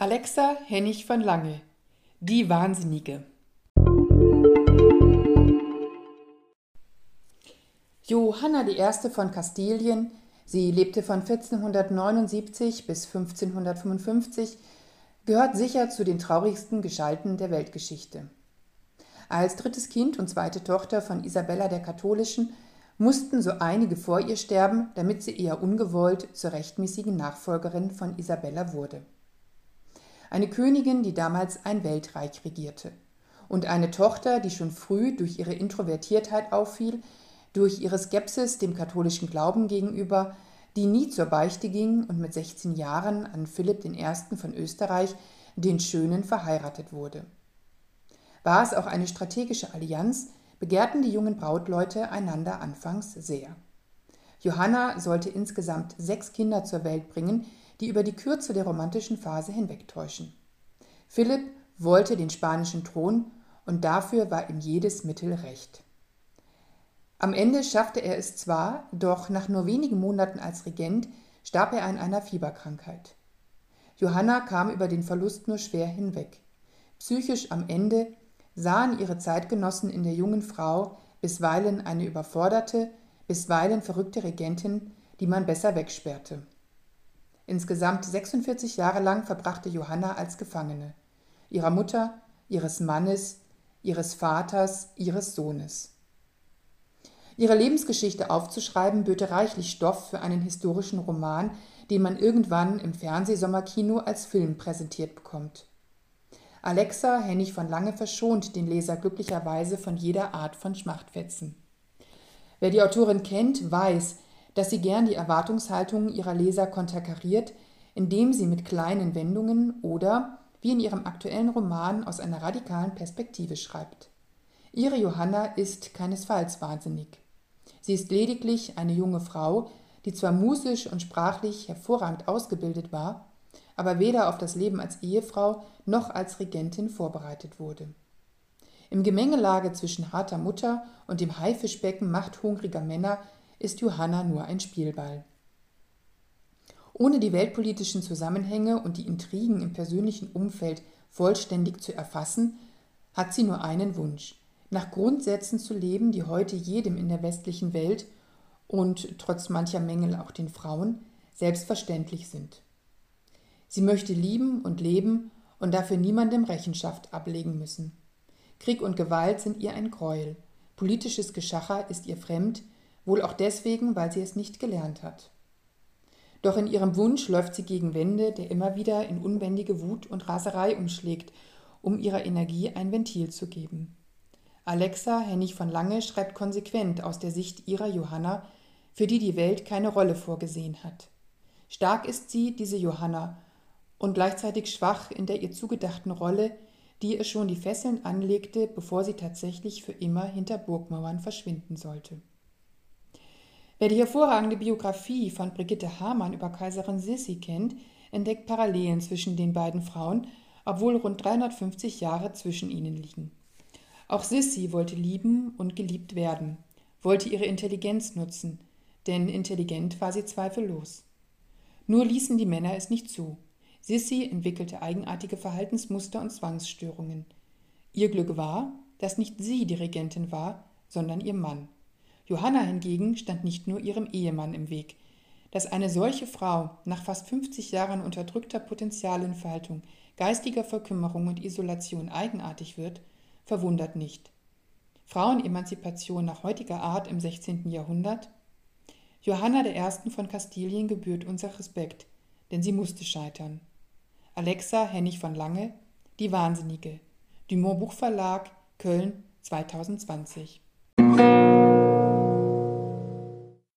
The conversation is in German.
Alexa Hennig von Lange Die Wahnsinnige Johanna I. von Kastilien, sie lebte von 1479 bis 1555, gehört sicher zu den traurigsten Gestalten der Weltgeschichte. Als drittes Kind und zweite Tochter von Isabella der Katholischen mussten so einige vor ihr sterben, damit sie eher ungewollt zur rechtmäßigen Nachfolgerin von Isabella wurde. Eine Königin, die damals ein Weltreich regierte. Und eine Tochter, die schon früh durch ihre Introvertiertheit auffiel, durch ihre Skepsis dem katholischen Glauben gegenüber, die nie zur Beichte ging und mit 16 Jahren an Philipp I. von Österreich, den Schönen, verheiratet wurde. War es auch eine strategische Allianz, begehrten die jungen Brautleute einander anfangs sehr. Johanna sollte insgesamt sechs Kinder zur Welt bringen, die über die Kürze der romantischen Phase hinwegtäuschen. Philipp wollte den spanischen Thron und dafür war ihm jedes Mittel recht. Am Ende schaffte er es zwar, doch nach nur wenigen Monaten als Regent starb er an einer Fieberkrankheit. Johanna kam über den Verlust nur schwer hinweg. Psychisch am Ende sahen ihre Zeitgenossen in der jungen Frau bisweilen eine überforderte, bisweilen verrückte Regentin, die man besser wegsperrte. Insgesamt 46 Jahre lang verbrachte Johanna als Gefangene, ihrer Mutter, ihres Mannes, ihres Vaters, ihres Sohnes. Ihre Lebensgeschichte aufzuschreiben böte reichlich Stoff für einen historischen Roman, den man irgendwann im Fernsehsommerkino als Film präsentiert bekommt. Alexa Hennig von Lange verschont den Leser glücklicherweise von jeder Art von Schmachtfetzen. Wer die Autorin kennt, weiß, dass sie gern die Erwartungshaltungen ihrer Leser konterkariert, indem sie mit kleinen Wendungen oder, wie in ihrem aktuellen Roman, aus einer radikalen Perspektive schreibt. Ihre Johanna ist keinesfalls wahnsinnig. Sie ist lediglich eine junge Frau, die zwar musisch und sprachlich hervorragend ausgebildet war, aber weder auf das Leben als Ehefrau noch als Regentin vorbereitet wurde. Im Gemengelage zwischen harter Mutter und dem Haifischbecken machthungriger Männer ist Johanna nur ein Spielball. Ohne die weltpolitischen Zusammenhänge und die Intrigen im persönlichen Umfeld vollständig zu erfassen, hat sie nur einen Wunsch, nach Grundsätzen zu leben, die heute jedem in der westlichen Welt und trotz mancher Mängel auch den Frauen selbstverständlich sind. Sie möchte lieben und leben und dafür niemandem Rechenschaft ablegen müssen. Krieg und Gewalt sind ihr ein Gräuel. Politisches Geschacher ist ihr fremd, wohl auch deswegen, weil sie es nicht gelernt hat. Doch in ihrem Wunsch läuft sie gegen Wände, der immer wieder in unbändige Wut und Raserei umschlägt, um ihrer Energie ein Ventil zu geben. Alexa Hennig von Lange schreibt konsequent aus der Sicht ihrer Johanna, für die die Welt keine Rolle vorgesehen hat. Stark ist sie, diese Johanna, und gleichzeitig schwach in der ihr zugedachten Rolle, die ihr schon die Fesseln anlegte, bevor sie tatsächlich für immer hinter Burgmauern verschwinden sollte. Wer die hervorragende Biografie von Brigitte Hamann über Kaiserin Sissi kennt, entdeckt Parallelen zwischen den beiden Frauen, obwohl rund 350 Jahre zwischen ihnen liegen. Auch Sissi wollte lieben und geliebt werden, wollte ihre Intelligenz nutzen, denn intelligent war sie zweifellos. Nur ließen die Männer es nicht zu. Sissi entwickelte eigenartige Verhaltensmuster und Zwangsstörungen. Ihr Glück war, dass nicht sie die Regentin war, sondern ihr Mann. Johanna hingegen stand nicht nur ihrem Ehemann im Weg. Dass eine solche Frau nach fast 50 Jahren unterdrückter Potenzialentfaltung, geistiger Verkümmerung und Isolation eigenartig wird, verwundert nicht. Frauenemanzipation nach heutiger Art im 16. Jahrhundert? Johanna I. von Kastilien gebührt unser Respekt, denn sie musste scheitern. Alexa Hennig von Lange, Die Wahnsinnige, Dumont Buchverlag, Köln 2020.